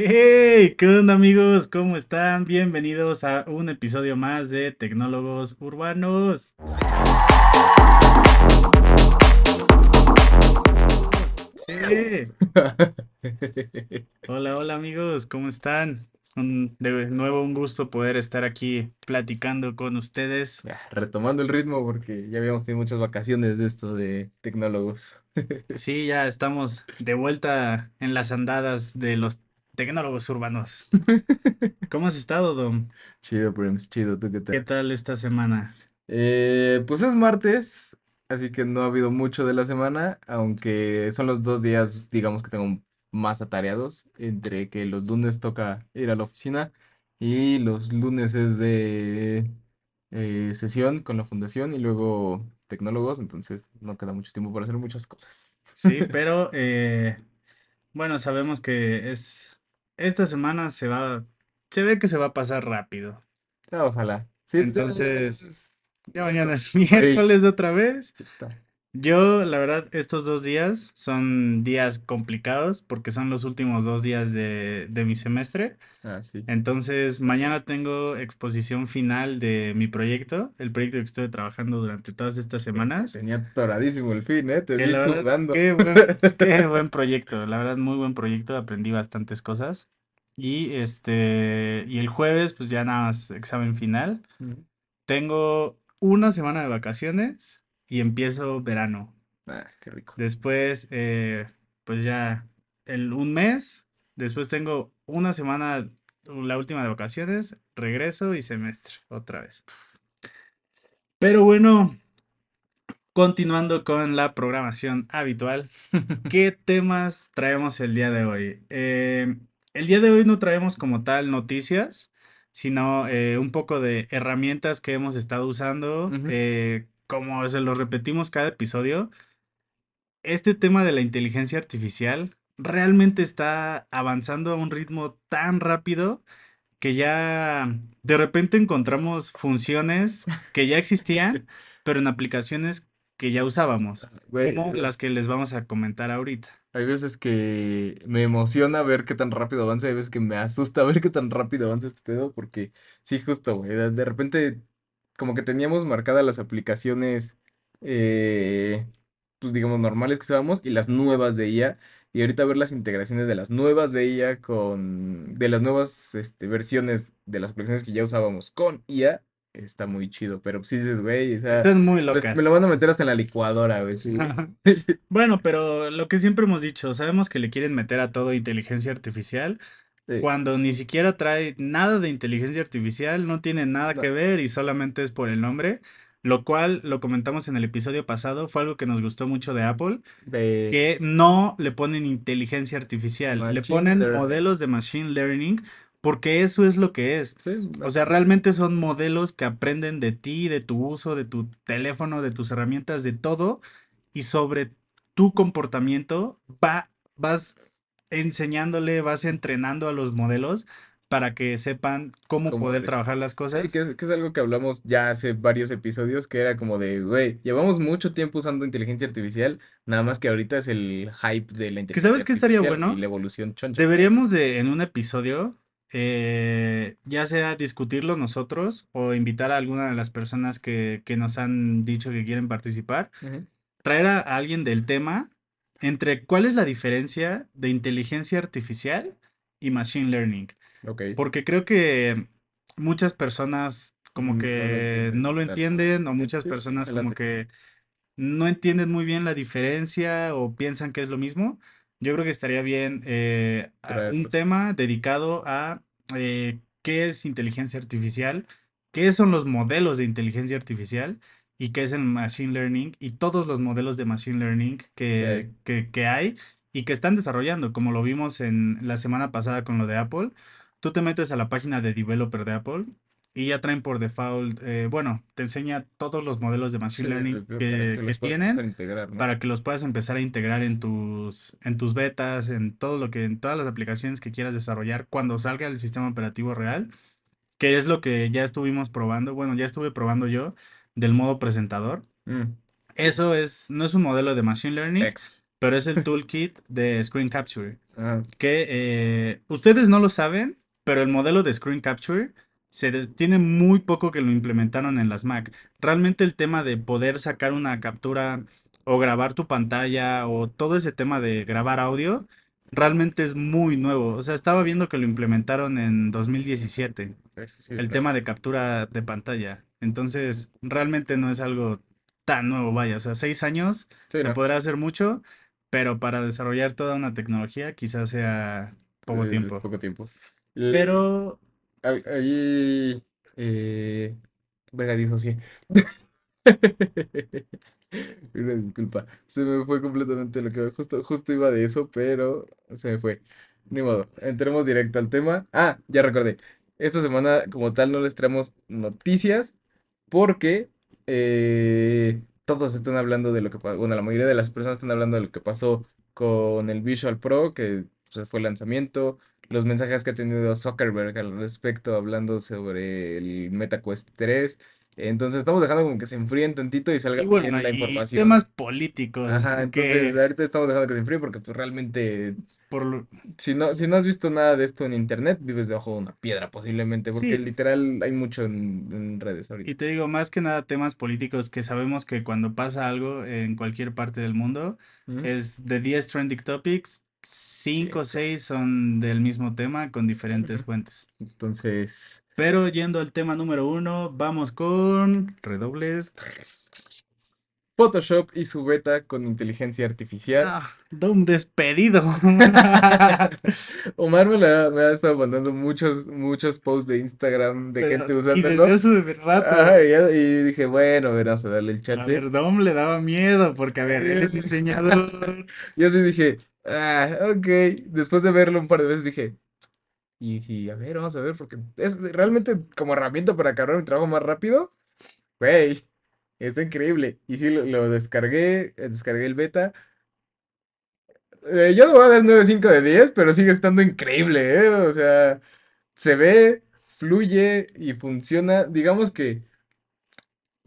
Hey, ¿qué onda amigos? ¿Cómo están? Bienvenidos a un episodio más de Tecnólogos Urbanos. Sí. Hola, hola amigos, ¿cómo están? Un- de nuevo un gusto poder estar aquí platicando con ustedes. Ya, retomando el ritmo porque ya habíamos tenido muchas vacaciones de esto de tecnólogos. Sí, ya estamos de vuelta en las andadas de los tecnólogos urbanos. ¿Cómo has estado, Dom? Chido, Prims, chido, ¿tú qué ¿Qué tal? tal esta semana? Eh, pues es martes, así que no ha habido mucho de la semana, aunque son los dos días, digamos que tengo más atareados, entre que los lunes toca ir a la oficina y los lunes es de eh, sesión con la fundación y luego tecnólogos, entonces no queda mucho tiempo para hacer muchas cosas. Sí, pero eh, bueno, sabemos que es esta semana se va, se ve que se va a pasar rápido. Ah, ojalá. Sí, Entonces, es- ya mañana es miércoles otra vez. Yo, la verdad, estos dos días son días complicados porque son los últimos dos días de, de mi semestre. Ah, sí. Entonces, mañana tengo exposición final de mi proyecto, el proyecto que estuve trabajando durante todas estas semanas. Tenía toradísimo el fin, ¿eh? Te vi sudando. qué buen, qué buen proyecto, la verdad, muy buen proyecto, aprendí bastantes cosas. Y este, y el jueves, pues ya nada más examen final. Tengo una semana de vacaciones y empiezo verano. Ah, qué rico. Después, eh, pues ya el, un mes. Después tengo una semana, la última de vacaciones, regreso y semestre otra vez. Pero bueno, continuando con la programación habitual, ¿qué temas traemos el día de hoy? Eh, el día de hoy no traemos como tal noticias, sino eh, un poco de herramientas que hemos estado usando. Eh, como se lo repetimos cada episodio, este tema de la inteligencia artificial realmente está avanzando a un ritmo tan rápido que ya de repente encontramos funciones que ya existían, pero en aplicaciones que ya usábamos, Güey, como eh, las que les vamos a comentar ahorita. hay veces que me emociona ver qué tan rápido avanza, hay veces que me asusta ver qué tan rápido avanza este pedo, porque sí, justo, güey, de repente como que teníamos marcadas las aplicaciones, eh, pues digamos, normales que usábamos y las nuevas de IA, y ahorita ver las integraciones de las nuevas de IA con, de las nuevas este, versiones de las aplicaciones que ya usábamos con IA, está muy chido, pero sí dices, güey, o sea, Están muy pues, me lo van a meter hasta en la licuadora, güey, sí. Bueno, pero lo que siempre hemos dicho, sabemos que le quieren meter a todo inteligencia artificial, Sí, cuando ni siquiera trae nada de inteligencia artificial, no tiene nada no, que ver y solamente es por el nombre, lo cual lo comentamos en el episodio pasado, fue algo que nos gustó mucho de Apple, de que no le ponen inteligencia artificial, le Machine ponen Learning. modelos de machine learning, porque eso es lo que es. Sí, O sea, realmente son modelos que aprenden de ti, de tu uso, de tu teléfono, de tus herramientas, de todo, y sobre tu comportamiento va, vas enseñándole, vas entrenando a los modelos para que sepan cómo ¿Cómo poder ves? trabajar las Sí, cosas. que es, que es algo que hablamos ya hace varios episodios, que era como de, güey, llevamos mucho tiempo usando inteligencia artificial, nada más que ahorita es el hype de la Que sabes inteligencia qué estaría artificial y bueno? la evolución choncha. Deberíamos de en un episodio, eh, ya sea discutirlo nosotros o invitar a alguna de las personas que, que nos han dicho que quieren participar, Ujú. traer a alguien del tema entre cuál es la diferencia de inteligencia artificial y machine learning. Porque creo que muchas personas como que entienden, no lo entienden o muchas personas como que no entienden muy bien la diferencia o piensan que es lo mismo. Yo creo que estaría bien eh, un tema dedicado a eh, qué es inteligencia artificial, qué son los modelos de inteligencia artificial y qué es el machine learning y todos los modelos de machine learning Que hay. que, que, hay y que están desarrollando, como lo vimos en la semana pasada con lo de Apple. Tú te metes a la página de developer de Apple y ya traen por default, eh, bueno, te enseña todos los modelos de Sí, machine learning pues, para que, que que tienen integrar, ¿no? para que los puedas empezar a integrar en tus, en tus betas, en todo lo que, en todas las aplicaciones que quieras desarrollar cuando salga el sistema operativo real, que es lo que ya estuvimos probando, bueno, ya estuve probando yo del modo presentador. Mm, Eso es, no es un modelo de machine learning, ex. pero es el toolkit de Screen Capture. Ah, Que eh, ustedes no lo saben, pero el modelo de Screen Capture se tiene muy poco que lo implementaron en las Mac. Realmente el tema de poder sacar una captura o grabar tu pantalla o todo ese tema de grabar audio realmente es muy nuevo. O sea, estaba viendo que lo implementaron en 2017, es- sí, el tema de captura de pantalla. Entonces, realmente no es algo tan nuevo, vaya. O sea, seis años Sí, se no. podrá hacer mucho, pero para desarrollar toda una tecnología quizás sea poco Eh, tiempo. poco tiempo. Pero ahí. Eh, verga, disocié. Disculpa. Se me fue completamente lo que justo, justo iba de eso, pero se me fue. Ni modo. Entremos directo al tema. Ah, ya recordé. Esta semana, como tal, no les traemos noticias porque eh, todos están hablando de lo que pasó. Bueno, la mayoría de las personas están hablando de lo que pasó con el Visual Pro, que pues, fue el lanzamiento. Los mensajes que ha tenido Zuckerberg al respecto, hablando sobre el MetaQuest 3. Entonces estamos dejando como que se enfríen tantito y salga y bueno, bien la y información. temas políticos Ajá, entonces que ahorita estamos dejando que se enfríe porque pues realmente por lo- si no, si no has visto nada de esto en internet, vives debajo de una piedra posiblemente, porque sí, literal hay mucho en, en redes ahorita. y te digo más que nada temas políticos que sabemos que cuando pasa algo en cualquier parte del mundo es de 10 trending topics, 5 o 6 son del mismo tema con diferentes fuentes. Entonces, Pero yendo al tema número uno, vamos con redobles. Photoshop y su beta con inteligencia artificial. Ah, da un despedido. Omar me, la- me ha estado mandando muchos, muchos posts de Instagram de Pero, gente y usándolo. desde hace rato. Y, y dije, bueno, verás a darle el A chance. ver, Dom le daba miedo porque, a ver, él es diseñador. Yo sí dije, ah, ok. Después de verlo un par de veces dije, y sí, a ver, vamos a ver, porque es realmente como herramienta para acabar mi trabajo más rápido. Güey, está increíble. Y sí, lo, lo descargué, eh, descargué el beta. Eh, yo le voy a dar 9.5 de 10, pero sigue estando increíble, ¿eh? O sea, se ve, fluye y funciona. Digamos que,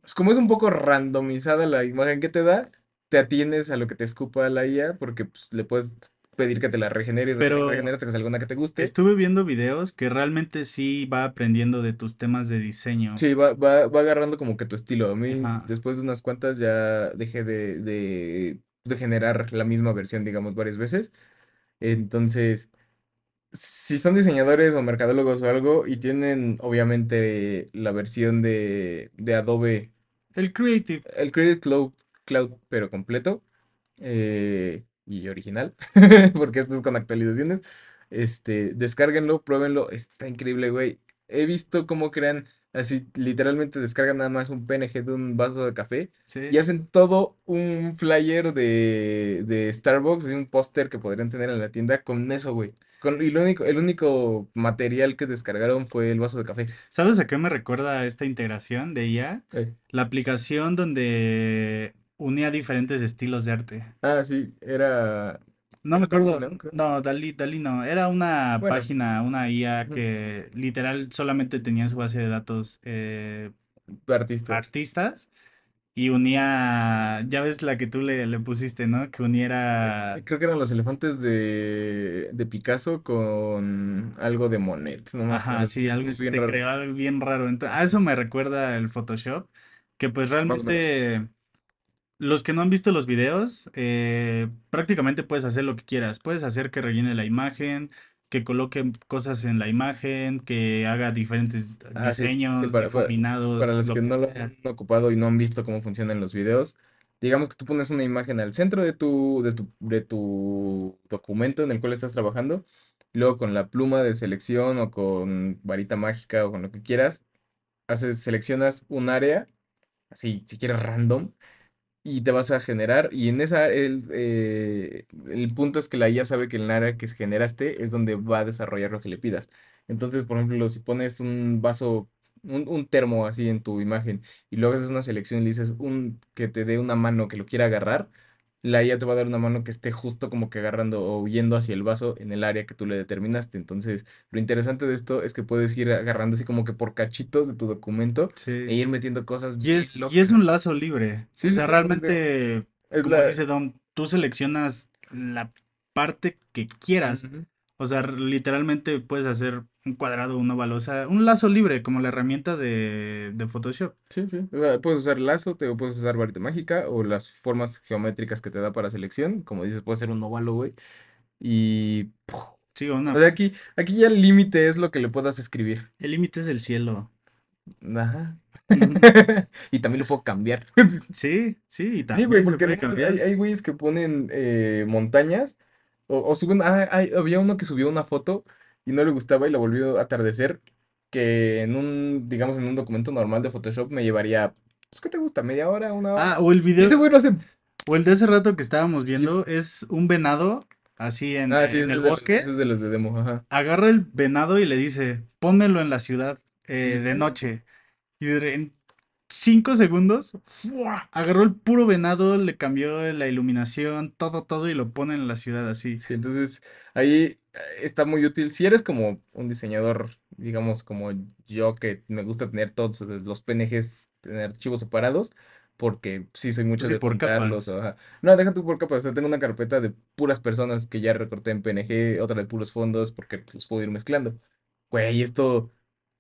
pues como es un poco randomizada la imagen que te da, te atienes a lo que te escupa la IA, porque pues, le puedes pedir que te la regenere y Pero regenere hasta que salga una que te guste. estuve viendo videos que realmente sí va aprendiendo de tus temas de diseño. Sí, va, va, va agarrando como que tu estilo. A mí, Ajá. después de unas cuantas, ya dejé de, de, de generar la misma versión, digamos, varias veces. Entonces, si son diseñadores o mercadólogos o algo y tienen, obviamente, la versión de, de Adobe, El Creative. el Creative Cloud, Cloud, pero completo eh, y original, porque esto es con actualizaciones, este, descárguenlo, pruébenlo, está increíble, güey. He visto cómo crean, así, literalmente descargan nada más un PNG de un vaso de café y Sí. hacen todo un flyer de, de Starbucks, y un póster que podrían tener en la tienda con eso, güey. Con, y lo único, el único material que descargaron fue el vaso de café. ¿Sabes a qué me recuerda esta integración de IA? Eh, La aplicación donde unía diferentes estilos de arte. Ah, sí, era... No me Dalí, acuerdo. ¿no? No, Dalí, Dalí no. Era una Bueno, página, una IA que literal solamente tenía en su base de datos eh, artistas. artistas y unía, ya ves la que tú le, le pusiste, ¿no? Que Eh, uniera, Creo que eran los elefantes de, de Picasso con algo de Monet, no ajá, sí, algo bien te raro, bien raro. Entonces, a eso me recuerda el Photoshop, que pues realmente los que no han visto los videos, eh, prácticamente puedes hacer lo que quieras. Puedes hacer que rellene la imagen, que coloque cosas en la imagen, que haga diferentes Ah, sí, sí, diseños, para, para, los lo que que no lo han ocupado y no han visto cómo funcionan los videos, digamos que tú pones una imagen al centro de tu, de tu, de tu documento en el cual estás trabajando, y luego con la pluma de selección o con varita mágica o con lo que quieras, haces, seleccionas un área, así, si quieres random, y te vas a generar, y en esa, el, eh, el punto es que la IA sabe que el área que generaste es donde va a desarrollar lo que le pidas. Entonces, por ejemplo, si pones un vaso, un, un termo así en tu imagen, y luego haces una selección y le dices un, que te dé una mano que lo quiera agarrar, la IA te va a dar una mano que esté justo como que agarrando o yendo hacia el vaso en el área que tú le determinaste. Entonces, lo interesante de esto es que puedes ir agarrando así como que por cachitos de tu documento e ir metiendo cosas Y bien es, y es un lazo libre. O Sí, sí, sea, sí, realmente, es como la, dice Dom, tú seleccionas la parte que quieras. O sea, literalmente puedes hacer un cuadrado, un óvalo, o sea, un lazo libre, como la herramienta de, de Photoshop. Sí, sí. O sea, puedes usar lazo, te puedes usar varita mágica o las formas geométricas que te da para selección. Como dices, puede ser un óvalo, güey. Y... ¡puf! Sí, O una, sea, aquí, aquí ya el límite es lo que le puedas escribir. el límite es el cielo. Ajá. Y también lo puedo cambiar. Sí, sí, y Sí, güey, también se porque puede no, hay, güeyes que ponen eh, montañas o, o suben. Ah, hay- había uno que subió una foto y no le gustaba y la volvió a atardecer. Que en un, digamos, en un documento normal de Photoshop me llevaría, pues, ¿qué te gusta? ¿Media hora? ¿Una Ah, hora? o el Y ese video, güey lo hace. o el de hace rato que estábamos viendo, es un venado, así en, Ah, sí, en el de, bosque, ese es de los de demo, ajá. agarra el venado y le dice, pónmelo en la ciudad eh, de noche. Y de- cinco segundos, ¡fua! agarró el puro venado, le cambió la iluminación, todo, todo, y lo pone en la ciudad así. Sí, entonces ahí eh, está muy útil. Si eres como un diseñador, digamos, como yo, que me gusta tener todos los PNGs, tener archivos separados, porque sí soy mucho sí, de por juntarlos. capas. ajá. No, deja tú por capas. o sea, tengo una carpeta de puras personas que ya recorté en PNG, otra de puros fondos, porque los puedo ir mezclando. Güey, esto,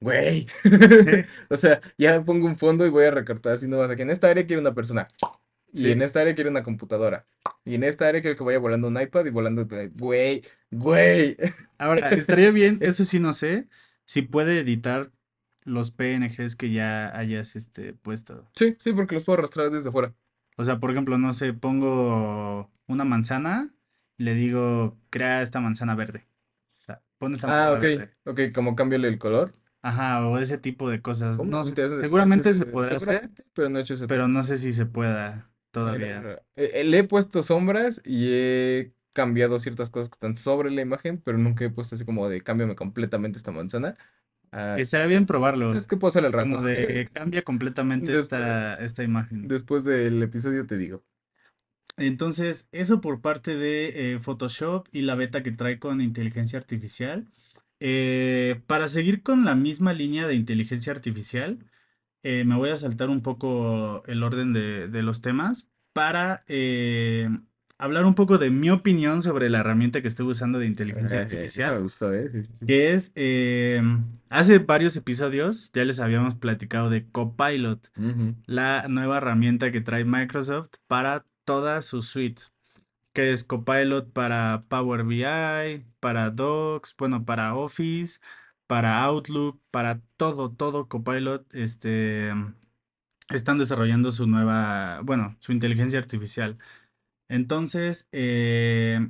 güey. Sí, O sea, ya pongo un fondo y voy a recortar así nomás. Aquí en esta área quiero una persona. Y en esta área quiero una computadora. Y en esta área quiero que vaya volando un iPad y volando. Güey, güey. Ahora, estaría bien, eso sí no sé, si puede editar los PNGs que ya hayas este, puesto. Sí, sí, porque los puedo arrastrar desde afuera. O sea, por ejemplo, no sé, pongo una manzana y le digo, crea esta manzana verde. O sea, pon esta Ah, manzana ok. verde. Ok, como cámbiale el color. Ajá, o ese tipo de cosas. ¿Cómo? No Interesante. seguramente se podrá hacer, pero no he hecho ese pero no sé si se pueda todavía. mira, eh, eh, le he puesto sombras y he cambiado ciertas cosas que están sobre la imagen, pero nunca he puesto así como de cámbiame completamente esta manzana. Ah, Estaría bien probarlo, es que puedo hacer al rato. como de cambia completamente Después, esta, esta imagen. después del episodio te digo. Entonces, eso por parte de eh, Photoshop y la beta que trae con inteligencia artificial. Eh, para seguir con la misma línea de inteligencia artificial, eh, me voy a saltar un poco el orden de, de los temas para eh, hablar un poco de mi opinión sobre la herramienta que estoy usando de inteligencia Eh, me artificial, gustó. Sí, sí, sí. que es, hace varios episodios ya les habíamos platicado de Copilot, la nueva herramienta que trae Microsoft para toda su suite que es Copilot para Power BI, para Docs, bueno, para Office, para Outlook, para todo, todo Copilot, este, están desarrollando su nueva, bueno, su inteligencia artificial. Entonces, eh,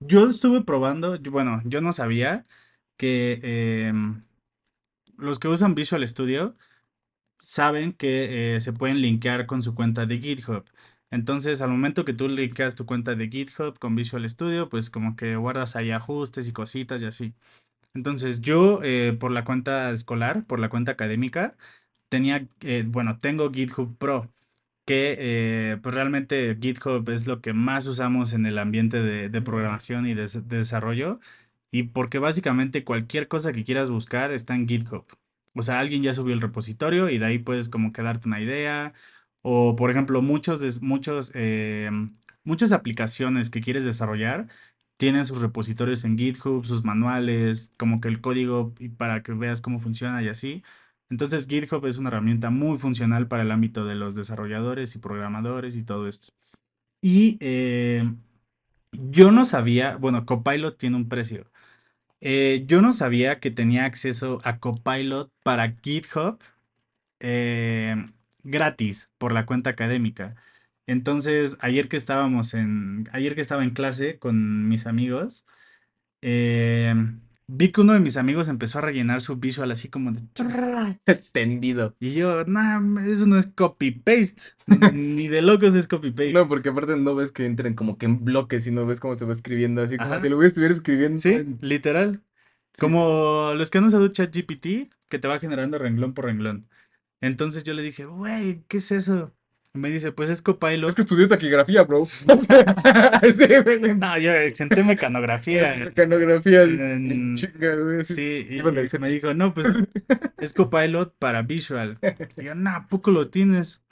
yo estuve probando, bueno, yo no sabía que em, los que usan Visual Studio saben que eh, se pueden linkear con su cuenta de GitHub. Entonces, al momento que tú linkeas tu cuenta de GitHub con Visual Studio, pues como que guardas ahí ajustes y cositas y así. Entonces, yo eh, por la cuenta escolar, por la cuenta académica, tenía, eh, bueno, tengo GitHub Pro, que eh, pues realmente GitHub es lo que más usamos en el ambiente de, de programación y de, de desarrollo, y porque básicamente cualquier cosa que quieras buscar está en GitHub. O sea, alguien ya subió el repositorio y de ahí puedes como que darte una idea. O, por ejemplo, muchos, muchos, eh, muchas aplicaciones que quieres desarrollar tienen sus repositorios en GitHub, sus manuales, como que el código para que veas cómo funciona y así. Entonces, GitHub es una herramienta muy funcional para el ámbito de los desarrolladores y programadores y todo esto. Y eh, yo no sabía, bueno, Copilot tiene un precio. Eh, yo no sabía que tenía acceso a Copilot para GitHub gratis por la cuenta académica. Entonces, ayer que estábamos en, ayer que estaba en clase con mis amigos, eh, vi que uno de mis amigos empezó a rellenar su visual así como de... Tendido. Y yo, nah, eso no es copy-paste. Ni de locos es copy-paste. No, porque aparte no ves que entren como que en bloques y no ves cómo se va escribiendo, así como Ajá. si lo estuviera escribiendo Sí, literal. Sí. Como los que han usado ChatGPT, que te va generando renglón por renglón. Entonces yo le dije, güey, ¿qué es eso? Y me dice, pues es Copilot. Es que estudié taquigrafía, bro. No, yo exenté mecanografía. Mecanografía, En- chinga, güey. Sí, y, y me dijo, no, pues es Copilot para Visual. Y yo, no, ¿a poco lo tienes?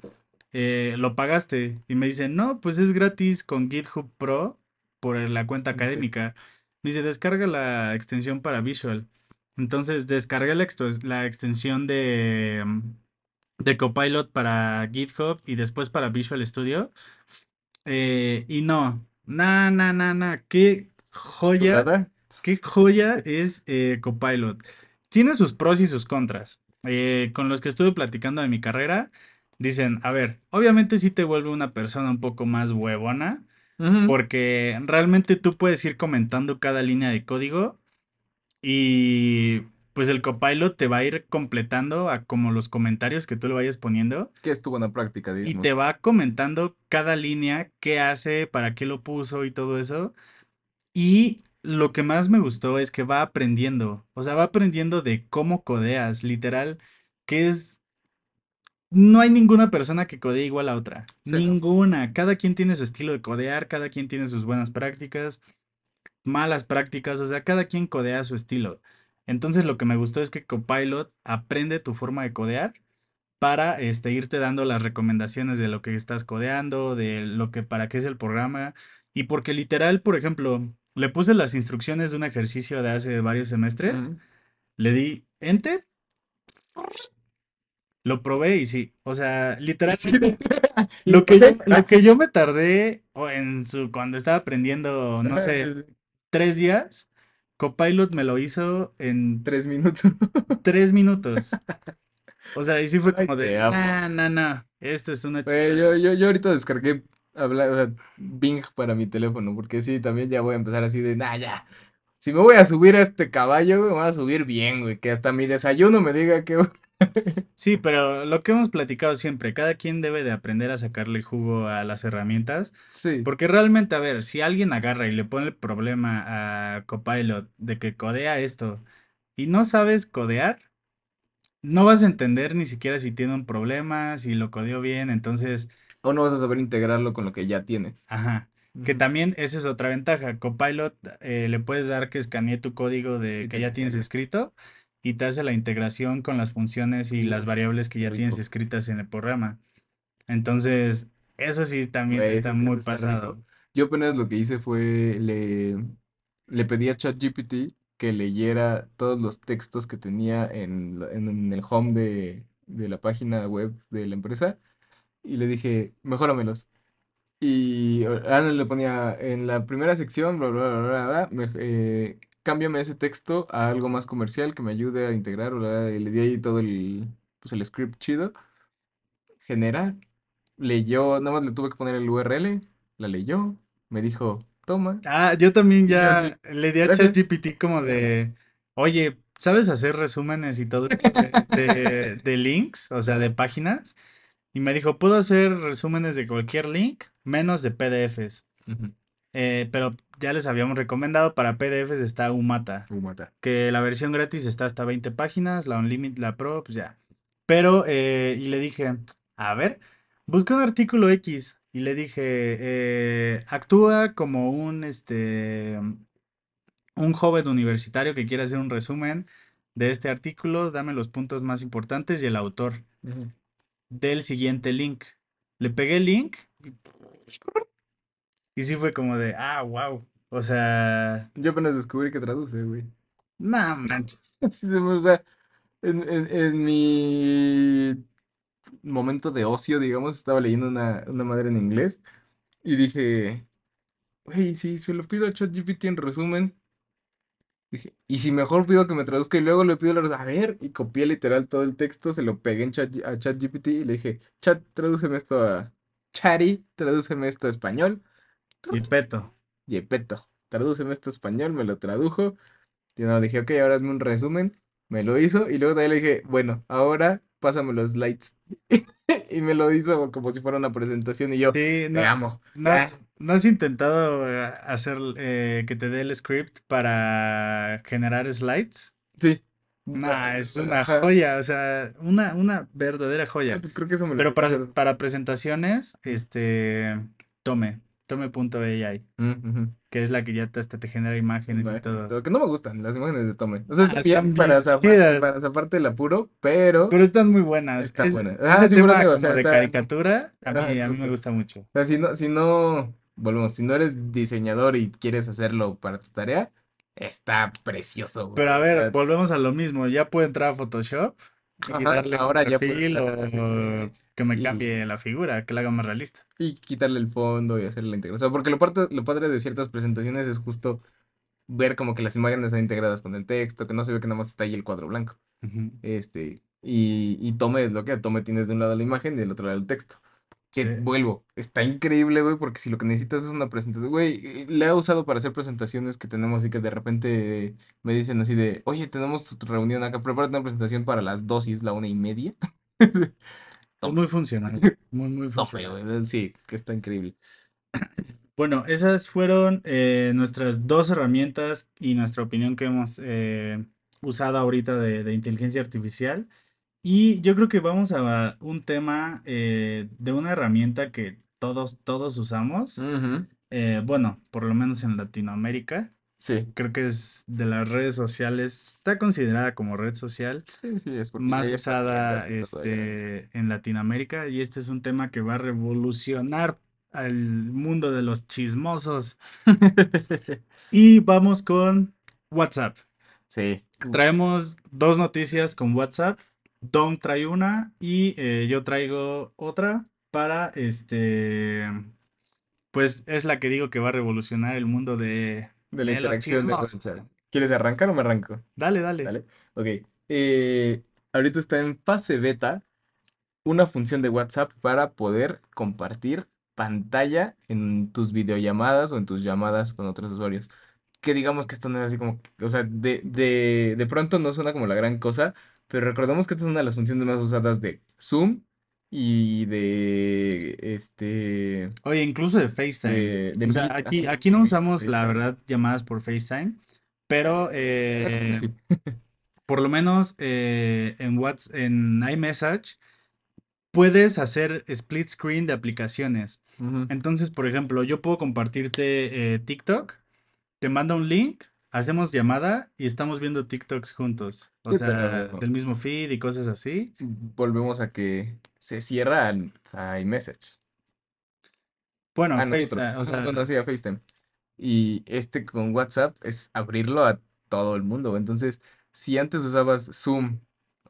Eh, ¿lo pagaste? Y me dice, no, pues es gratis con GitHub Pro. por la cuenta académica. Me dice, descarga la extensión para Visual. Entonces descargué la extensión de, mm, de Copilot para GitHub y después para Visual Studio. eh, y no, na, na, na, na, qué joya, qué joya es eh, Copilot. Tiene sus pros y sus contras. Eh, con los que estuve platicando de mi carrera, dicen, a ver, obviamente sí te vuelve una persona un poco más huevona, porque realmente tú puedes ir comentando cada línea de código y pues el Copilot te va a ir completando a como los comentarios que tú le vayas poniendo Que es tu buena práctica, y digamos. te va comentando cada línea, qué hace, para qué lo puso y todo eso. Y lo que más me gustó es que va aprendiendo, o sea, va aprendiendo de cómo codeas, literal, que es... No hay ninguna persona que codee igual a otra. Sí, ¿no? Ninguna. Cada quien tiene su estilo de codear, cada quien tiene sus buenas prácticas, malas prácticas, o sea, cada quien codea su estilo. Entonces lo que me gustó es que Copilot aprende tu forma de codear para este, irte dando las recomendaciones de lo que estás codeando, de lo que para qué es el programa. Y porque literal, por ejemplo, le puse las instrucciones de un ejercicio de hace varios semestres, le di enter, lo probé y sí, o sea, literalmente lo que yo, pasé. lo que yo me tardé en su, cuando estaba aprendiendo, no sé, tres días, Copilot me lo hizo en Tres minutos. tres minutos. O sea, y sí fue Ay, como de, nah, nah, nah, esto es una chulada". yo, yo, yo ahorita descargué habla- o sea, Bing para mi teléfono, porque sí, también ya voy a empezar así de, nah, ya. Si me voy a subir a este caballo, me voy a subir bien, güey, que hasta mi desayuno me diga que... Sí, pero lo que hemos platicado siempre, cada quien debe de aprender a sacarle jugo a las herramientas, Sí. porque realmente, a ver, si alguien agarra y le pone el problema a Copilot de que codea esto y no sabes codear, no vas a entender ni siquiera si tiene un problema, si lo codeó bien, entonces, O no vas a saber integrarlo con lo que ya tienes. ajá. Que también esa es otra ventaja. Copilot eh, le puedes dar que escanee tu código de que ya tienes escrito y te hace la integración con las funciones y las variables que ya tienes rico. escritas en el programa. Entonces, eso sí también está eso, muy eso está pasado. rico. Yo apenas lo que hice fue, le, le pedí a ChatGPT que leyera todos los textos que tenía en, en, en el home de, de la página web de la empresa y le dije, mejóramelos. Y Ana le ponía en la primera sección, bla, bla, bla, bla, bla, me- eh, cámbiame ese texto a algo más comercial que me ayude a integrar, bla, bla, y le di ahí todo el, pues el script chido, genera, leyó, nada más le tuve que poner el URL, la leyó, me dijo, toma, Ah, yo también y yo así, ya le di a. ChatGPT como de, oye, ¿sabes hacer resúmenes y todo esto de, de, de links? O sea, de páginas. Y me dijo, puedo hacer resúmenes de cualquier link, menos de PDFs. Ujú. Eh, pero ya les habíamos recomendado, para PDFs está Umata, mata. que la versión gratis está hasta 20 páginas, la Unlimited, la Pro, pues ya. Pero, eh, y le dije, a ver, busca un artículo X. Y le dije, eh, actúa como un, este, un joven universitario que quiere hacer un resumen de este artículo, dame los puntos más importantes y el autor del siguiente link. Le pegué el link y, y sí fue como de, ah, wow. O sea, Yo apenas descubrí que traduce, güey. no manches. Sí, o sea, en, en, en mi momento de ocio, digamos, estaba leyendo una, una madre en inglés y dije, hey, si se lo pido a ChatGPT en resumen, dije, y si mejor pido que me traduzca y luego le pido la res- a ver, y copié literal todo el texto, se lo pegué en chat, a ChatGPT y le dije, chat, tradúceme esto a Chari, tradúceme esto a español, Y peto. Yepeto, tradúceme esto a español, me lo tradujo, y no, dije, ok, ahora hazme un resumen, me lo hizo, y luego también le dije, bueno, ahora pásame los slides, y me lo hizo como si fuera una presentación, y yo, Sí, te amo. no Ah, has, no has intentado eh, hacer eh, que te dé el script para generar slides. Sí. Nah, es una joya, o sea, una, una verdadera Ah, joya. pues creo que eso me lo Pero para, para presentaciones, este, tome, tome.ai, mm, ujú. que es la que ya te, hasta te genera imágenes y todo. todo, que no me gustan las imágenes de Tome. O sea, Ah, están bien para chidas, para esa parte del apuro, pero pero están muy buenas. está Es, buena. ese Ah, sí, pero tema digo, o como sea, de caricatura, a mí, a mí me gusta mucho. O sea, si no, si no, volvemos, si no eres diseñador y quieres hacerlo para tu tarea, está precioso, Pero güey. a O ver, sea, volvemos a lo mismo. Ya puedo entrar a Photoshop ajá, ahora ya perfil o sí. que me Y, cambie la figura, que la haga más realista. y quitarle el fondo y hacerle la integración. O sea, porque lo, parte, lo padre de ciertas presentaciones es justo ver como que las imágenes están integradas con el texto, que no se ve que nada más está ahí el cuadro blanco. Este, y, y Tome es lo que Tome tienes de un lado la imagen y del otro lado el texto. Que Sí. vuelvo, está increíble, güey, porque si lo que necesitas es una presentación, güey, la he usado para hacer presentaciones que tenemos y que de repente me dicen así de, oye, tenemos tu reunión acá, prepárate una presentación para las dos y es la una y media. Es muy funcional, muy, muy funcional. sí, que está increíble. Bueno, esas fueron eh, nuestras dos herramientas y nuestra opinión que hemos eh, usado ahorita de, de inteligencia artificial. Y yo creo que vamos a un tema eh, de una herramienta que todos, todos usamos. Ujú, eh, bueno, por lo menos en Latinoamérica. Sí, Creo que es de las redes sociales, está considerada como red social sí, sí, es porque ya más usada este, en Latinoamérica. Y este es un tema que va a revolucionar al mundo de los chismosos. Y vamos con WhatsApp. Sí, Traemos dos noticias con WhatsApp. Don trae una y eh, yo traigo otra para este, pues es la que digo que va a revolucionar el mundo de, de la de interacción de. WhatsApp. ¿Quieres arrancar o me arranco? Dale, dale. ¿Vale? Ok. eh, ahorita está en fase beta una función de WhatsApp para poder compartir pantalla en tus videollamadas o en tus llamadas con otros usuarios. Que digamos que esto no es así como, o sea, de, de, de pronto no suena como la gran cosa, pero recordemos que esta es una de las funciones más usadas de Zoom y de, este, Oye, incluso de FaceTime. de, de O sea, aquí, aquí no usamos la verdad llamadas por FaceTime, pero eh, Sí. por lo menos eh, en WhatsApp, en iMessage, puedes hacer split screen de aplicaciones. Entonces, por ejemplo, yo puedo compartirte eh, TikTok, te manda un link, hacemos llamada y estamos viendo TikToks juntos. O Sí, sea, pero del mismo feed y cosas así. volvemos a que se cierra al- a iMessage. Bueno, A nosotros. FaceTime, o sea, Bueno, sí, a FaceTime. Y este con WhatsApp es abrirlo a todo el mundo. Entonces, si antes usabas Zoom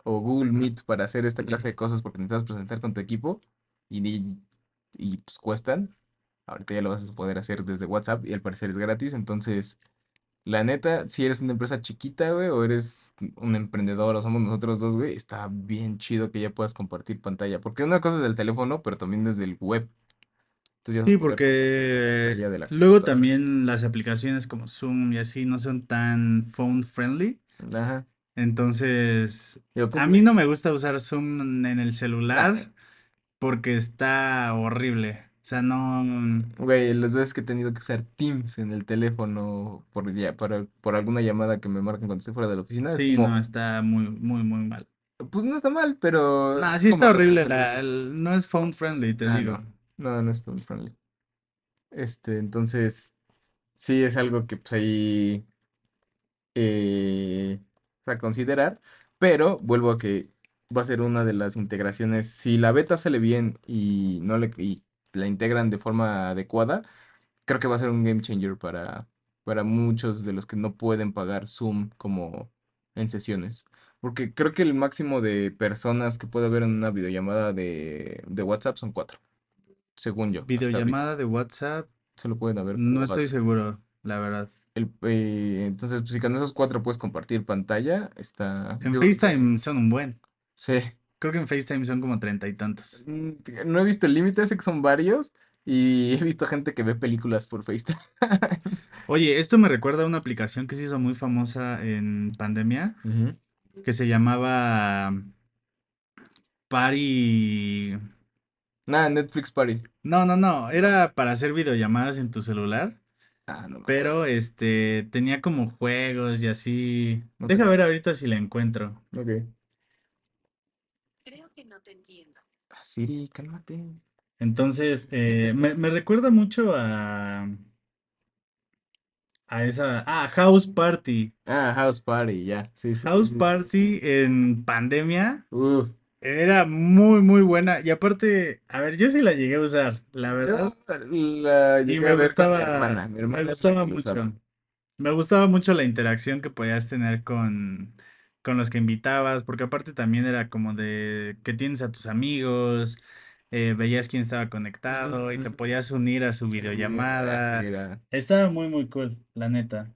o Google Meet para hacer esta clase de cosas porque necesitas presentar con tu equipo y, y, y, pues cuestan, ahorita ya lo vas a poder hacer desde WhatsApp y al parecer es gratis. Entonces, la neta, si eres una empresa chiquita, güey, o eres un emprendedor o somos nosotros dos, güey, está bien chido que ya puedas compartir pantalla. Porque una cosa es del teléfono, pero también desde el web. Entonces sí, porque de la luego también las aplicaciones como Zoom y así no son tan phone friendly. Ajá. Entonces, a mí no me gusta usar Zoom en el Nah, celular porque está horrible. O sea, no... güey, las veces que he tenido que usar Teams en el teléfono por, ya, para, por alguna llamada que me marcan cuando estoy fuera de la oficina, es Sí, no, está muy, muy, muy mal. pues no está mal, pero No, es sí está horrible. la- el- no es phone friendly, te Ah, digo. no, no, no es phone friendly. Este, entonces, sí es algo que pues ahí eh, a considerar, pero vuelvo a que va a ser una de las integraciones. Si la beta sale bien y no le y la integran de forma adecuada, creo que va a ser un game changer para, para muchos de los que no pueden pagar Zoom como en sesiones. Porque creo que el máximo de personas que puede haber en una videollamada de, de WhatsApp son cuatro, según yo. Videollamada de WhatsApp, Solo pueden haber no estoy seguro, la verdad. El, eh, entonces, pues si con esos cuatro puedes compartir pantalla, está... En Yo. FaceTime son un buen. Sí. Creo que en FaceTime son como treinta y tantos. Mm, No he visto el límite, sé que son varios. Y he visto gente que ve películas por FaceTime. Oye, esto me recuerda a una aplicación que se hizo muy famosa en pandemia, que se llamaba Party. Nada, Netflix Party. No, no, no, era para hacer videollamadas en tu celular, Ah, no pero este tenía como juegos y así. Ok, Deja ver ahorita si la encuentro. ok. Que no te entiendo. Ah, Siri, cálmate. Entonces, eh, me, me recuerda mucho a, a esa. Ah, House Party. Ah, House Party, ya. Sí, sí, sí, House sí, sí, sí. Party en pandemia. Uf, Era muy, muy buena. Y aparte, a ver, yo sí la llegué a usar, la verdad. Yo la Y llegué me mi gustaba, hermana. Mi me hermana gustaba usaba. mucho. Me gustaba mucho la interacción que podías tener con, con los que invitabas, porque aparte también era como de que tienes a tus amigos, eh, veías quién estaba conectado y te podías unir a su videollamada. Estaba muy, muy cool, la neta.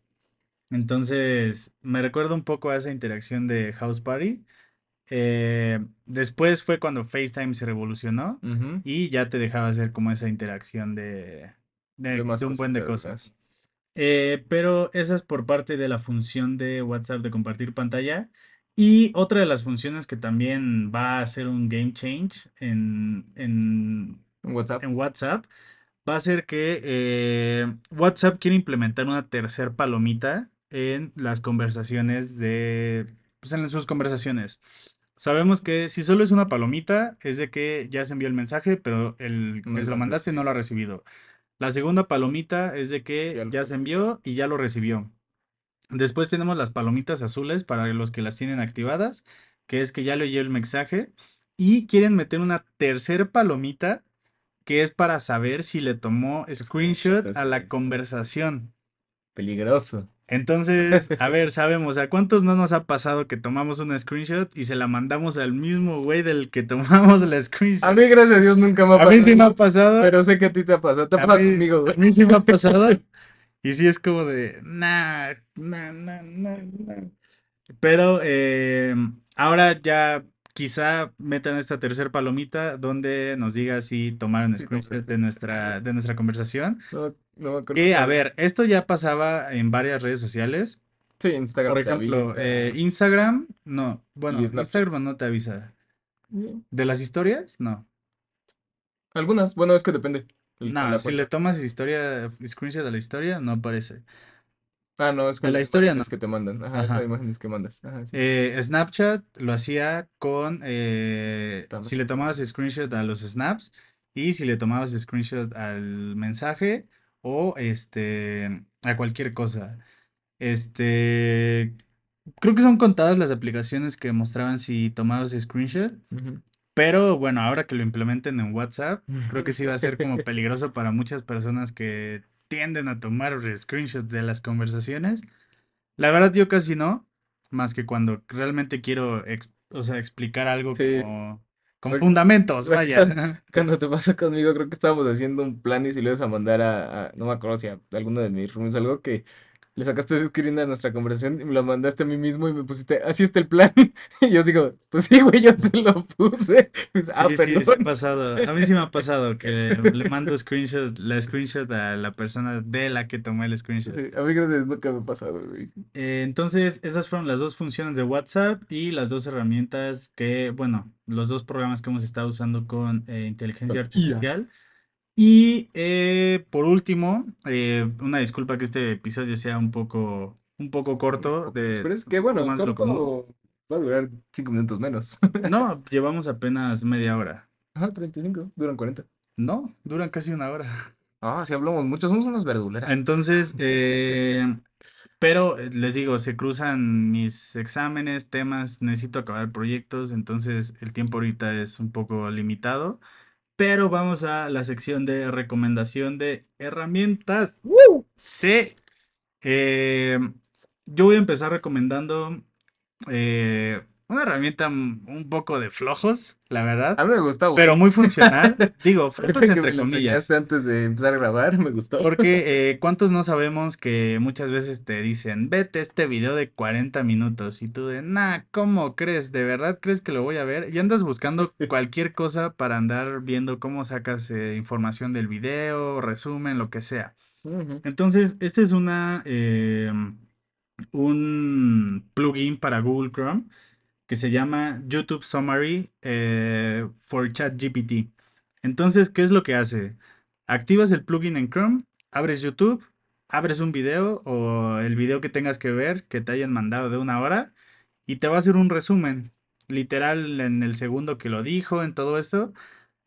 Entonces, me recuerda un poco a esa interacción de House Party. Eh, después fue cuando FaceTime se revolucionó y ya te dejaba hacer como esa interacción de, De de, de un buen de cosas. Eh, pero esa es por parte de la función de WhatsApp de compartir pantalla. Y otra de las funciones que también va a ser un game change en, en, En WhatsApp. en WhatsApp va a ser que eh, WhatsApp quiere implementar una tercer palomita en las conversaciones de, pues en sus conversaciones. Sabemos que si solo es una palomita, es de que ya se envió el mensaje, pero el No que se lo mandaste no lo ha recibido. La segunda palomita es de que ya se envió y ya lo recibió. Después tenemos las palomitas azules para los que las tienen activadas, que es que ya leyó el mensaje. Y quieren meter una tercer palomita que es para saber si le tomó Screenshot a la conversación. Peligroso. Entonces, a ver, sabemos, ¿a cuántos no nos ha pasado que tomamos una screenshot y se la mandamos al mismo güey del que tomamos la A screenshot? mí, gracias a Dios, nunca me ha A mí sí me pasado. ha pasado, Pero sé que a ti te ha pasado. Te ha a pasado mí, conmigo, a güey. mí sí me ha pasado. Y sí es como de, nah, nah, nah, nah, nah. Pero eh, ahora ya quizá metan esta tercer palomita donde nos diga si tomaron screenshot de nuestra, de nuestra conversación. No, me acuerdo Que, a ver, esto ya pasaba en varias redes sociales. Sí, Por Instagram te ejemplo, eh. Instagram, no. Bueno. Instagram no te avisa. ¿De las historias? No. Algunas. Bueno, es que depende. No, si le cuenta. tomas historia, screenshot a la historia, no aparece. Ah, no, es De con la las historia no. que te mandan. Ajá, esas imágenes que mandas. Ajá, sí. Eh, Snapchat lo hacía con eh, si le tomabas screenshot a los snaps y si le tomabas screenshot al mensaje o este a cualquier cosa. Este creo que son contadas las aplicaciones que mostraban si tomabas screenshot, pero bueno, ahora que lo implementen en WhatsApp, creo que sí va a ser como peligroso para muchas personas que tienden a tomar screenshots de las conversaciones. La verdad yo casi no, más que cuando realmente quiero, o sea, explicar algo Sí. como con Porque- fundamentos, vaya. Cuando te pasa conmigo, creo que estábamos haciendo un plan y si lo ibas a mandar a, a- no me acuerdo si a alguno de mis roomies algo que le sacaste screen a nuestra conversación y me lo mandaste a mí mismo y me pusiste, así está el plan. Y yo digo, pues sí, güey, yo te lo puse. Dices, ah, Sí, sí, sí ha pasado. A mí sí me ha pasado que le mando screenshot, la screenshot a la persona de la que tomé el screenshot. Sí, a mí gracias nunca me ha pasado, güey. Eh, entonces, esas fueron las dos funciones de WhatsApp y las dos herramientas que, bueno, los dos programas que hemos estado usando con eh, inteligencia IA. Y eh, por último, eh, una disculpa que este episodio sea un poco, un poco corto, de Pero es que, bueno, más lo corto va a durar cinco minutos menos. No, llevamos apenas media hora. Ajá, 35, duran 40. No, duran casi una hora. Ah, sí hablamos mucho, somos unas verduleras. Entonces, eh, pero eh, les digo, se cruzan mis exámenes, temas, necesito acabar proyectos, entonces el tiempo ahorita es un poco limitado. Pero vamos a la sección de recomendación de herramientas. Sí. Eh, yo voy a empezar recomendando eh, una herramienta un poco de flojos, la verdad, A mí me gustó, güey. pero muy funcional. Digo, flojos Ahorita que me entre lo comillas. antes de empezar a grabar, me gustó. Porque eh, ¿cuántos no sabemos que muchas veces te dicen, vete este video de 40 minutos y tú de, nah, ¿cómo crees? ¿De verdad crees que lo voy a ver? Y andas buscando cualquier cosa para andar viendo cómo sacas eh, información del video, resumen, lo que sea. Entonces, este es una, eh, un plugin para Google Chrome que se llama YouTube Summary eh, for ChatGPT. Entonces, ¿qué es lo que hace? Activas el plugin en Chrome, abres YouTube, abres un video o el video que tengas que ver que te hayan mandado de una hora y te va a hacer un resumen, literal en el segundo que lo dijo, en todo esto.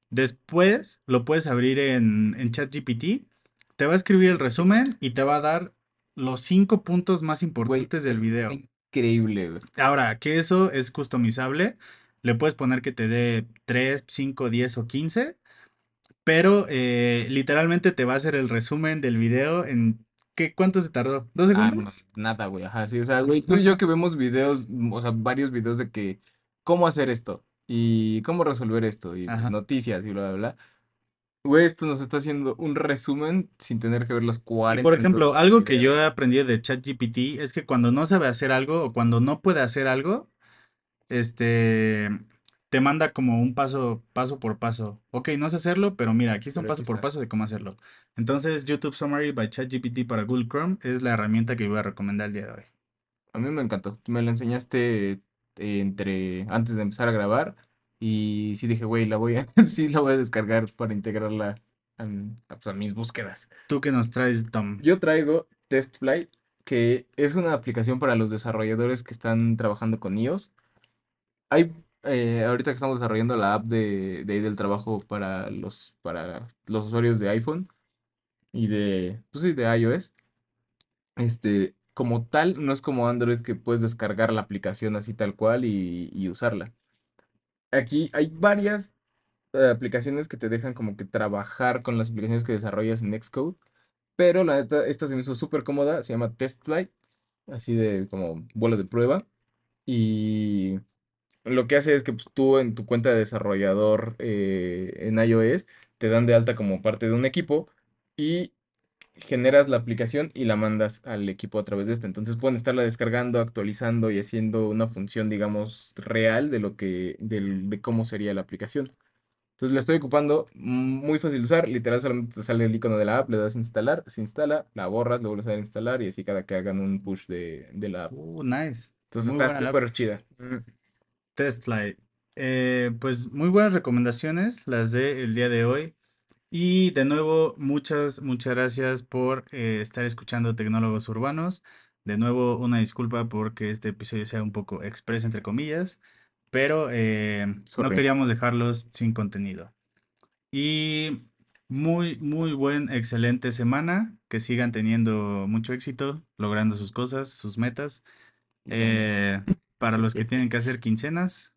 Después lo puedes abrir en, en ChatGPT, te va a escribir el resumen y te va a dar los cinco puntos más importantes del video. Increíble, güey. Ahora, que eso es customizable. Le puedes poner que te dé 3, 5, 10 o 15, pero eh, literalmente te va a hacer el resumen del video en... ¿qué, ¿Cuánto se tardó? ¿Dos Ah, no, segundos? nada, güey, ajá, sí, o sea, güey, tú y yo que vemos videos, mm, o sea, varios videos de que, cómo hacer esto, y cómo resolver esto, y Ajá. noticias, y bla, bla, bla. Güey, esto nos está haciendo un resumen sin tener que ver los Y 40 por ejemplo, algo que yo he aprendido de ChatGPT es que cuando no sabe hacer algo o cuando no puede hacer algo, este, te manda como un paso, paso por paso. Ok, no sé hacerlo, pero mira, aquí está un Pero paso por está. paso de cómo hacerlo. Entonces, YouTube Summary by ChatGPT para Google Chrome es la herramienta que voy a recomendar el día de hoy. A mí me encantó. Me la enseñaste entre antes de empezar a grabar y sí dije, güey, la voy a, sí la voy a descargar para integrarla a, m- a, pues, a mis búsquedas. ¿Tú qué nos traes, Tom? Yo traigo TestFlight, que es una aplicación para los desarrolladores que están trabajando con iOS. Hay, eh, ahorita que estamos desarrollando la app de, de ahí del trabajo para los, para los usuarios de iPhone y de, pues sí, de iOS. Este, como tal, no es como Android que puedes descargar la aplicación así tal cual y, y usarla. Aquí hay varias eh, aplicaciones que te dejan como que trabajar con las aplicaciones que desarrollas en Xcode, pero la neta, esta se me hizo súper cómoda, se llama TestFlight, así de como vuelo de prueba, y lo que hace es que pues, tú en tu cuenta de desarrollador eh, en iOS te dan de alta como parte de un equipo y generas la aplicación y la mandas al equipo a través de esta. Entonces pueden estarla descargando, actualizando y haciendo una función, digamos, real de lo que, del- de cómo sería la aplicación. Entonces la estoy ocupando, mm, muy fácil de usar, literal solamente te sale el icono de la app, le das instalar, se instala, la borras, lo vuelves a instalar y así cada que hagan un push de, de la app. Uh, nice. Entonces Muy está súper chida. Mm. Testflight. Eh, pues muy buenas recomendaciones las de el día de hoy. Y de nuevo, muchas, muchas gracias por eh, estar escuchando Tecnólogos Urbanos. De nuevo, una disculpa porque este episodio sea un poco express, entre comillas, pero eh, no queríamos dejarlos sin contenido. Y muy, muy buen, excelente semana. Que sigan teniendo mucho éxito, logrando sus cosas, sus metas. Eh, para los que tienen que hacer quincenas,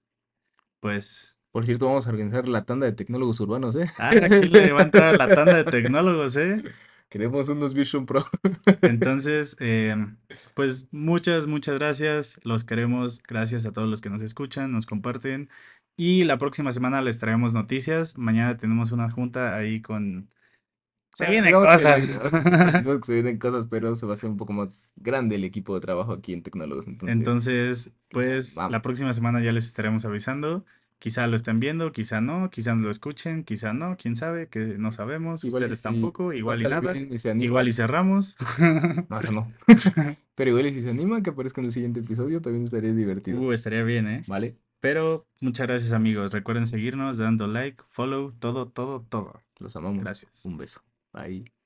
pues Por cierto, vamos a organizar la tanda de tecnólogos urbanos, ¿eh? Ah, aquí le va a entrar la tanda de tecnólogos, ¿eh? Queremos unos Vision Pro. Entonces, em, pues muchas, muchas gracias. Los queremos. Gracias a todos los que nos escuchan, nos comparten. Y la próxima semana les traemos noticias. Mañana tenemos una junta ahí con... Se Ah, vienen cosas. que se vienen cosas, pero se va a hacer un poco más grande el equipo de trabajo aquí en Tecnólogos. Entonces, Entonces, pues vamos. la próxima semana ya les estaremos avisando. Quizá lo estén viendo, quizá no, quizá lo escuchen, quizá no, quién sabe, que no sabemos, igual ustedes tampoco, igual y nada, y igual y cerramos. No, eso no. Pero igual y si se anima que aparezca en el siguiente episodio, también estaría divertido. Uh, estaría bien, ¿eh? ¿Vale? Pero muchas gracias amigos. Recuerden seguirnos, dando like, follow, todo, todo, todo. Los amamos. Gracias. Un beso. Bye.